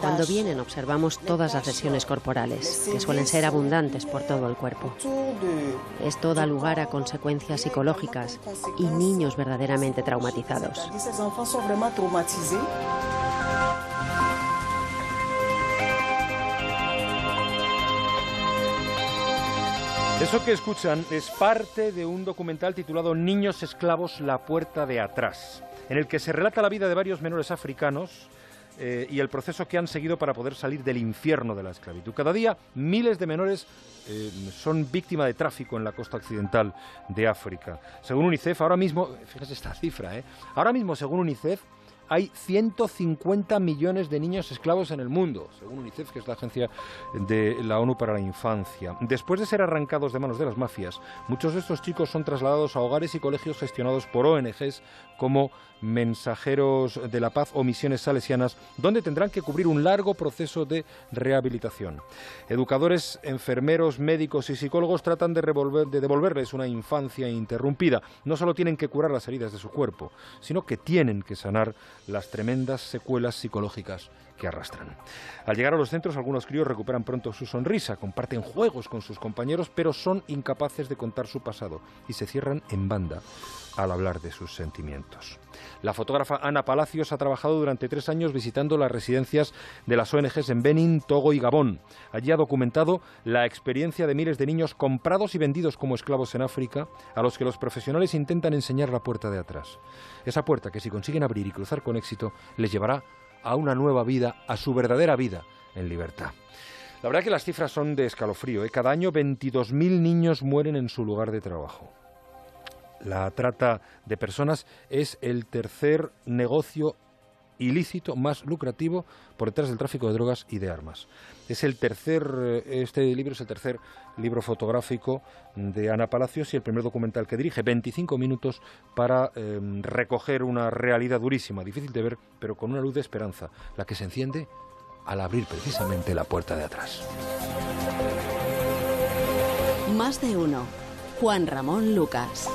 Cuando vienen observamos todas las lesiones corporales, que suelen ser abundantes por todo el cuerpo. Esto da lugar a consecuencias psicológicas y niños verdaderamente traumatizados. Eso que escuchan es parte de un documental titulado Niños esclavos, la puerta de atrás, en el que se relata la vida de varios menores africanos eh, y el proceso que han seguido para poder salir del infierno de la esclavitud. Cada día miles de menores eh, son víctimas de tráfico en la costa occidental de África. Según UNICEF, ahora mismo, fíjese esta cifra, ¿eh? ahora mismo según UNICEF, hay 150 millones de niños esclavos en el mundo, según UNICEF, que es la agencia de la ONU para la infancia. Después de ser arrancados de manos de las mafias, muchos de estos chicos son trasladados a hogares y colegios gestionados por ONGs como Mensajeros de la Paz o Misiones Salesianas, donde tendrán que cubrir un largo proceso de rehabilitación. Educadores, enfermeros, médicos y psicólogos tratan de, de devolverles una infancia interrumpida. No solo tienen que curar las heridas de su cuerpo, sino que tienen que sanar las tremendas secuelas psicológicas que arrastran. Al llegar a los centros, algunos críos recuperan pronto su sonrisa, comparten juegos con sus compañeros, pero son incapaces de contar su pasado y se cierran en banda al hablar de sus sentimientos. La fotógrafa Ana Palacios ha trabajado durante tres años visitando las residencias de las ONGs en Benin, Togo y Gabón. Allí ha documentado la experiencia de miles de niños comprados y vendidos como esclavos en África, a los que los profesionales intentan enseñar la puerta de atrás. Esa puerta que si consiguen abrir y cruzar con éxito les llevará a una nueva vida, a su verdadera vida en libertad. La verdad que las cifras son de escalofrío. ¿eh? Cada año 22.000 niños mueren en su lugar de trabajo. La trata de personas es el tercer negocio ilícito más lucrativo por detrás del tráfico de drogas y de armas. Es el tercer, eh, este libro es el tercer libro fotográfico de Ana Palacios y el primer documental que dirige, 25 minutos para em, recoger una realidad durísima, difícil de ver, pero con una luz de esperanza, la que se enciende al abrir precisamente la puerta de atrás. Más de uno. Juan Ramón Lucas.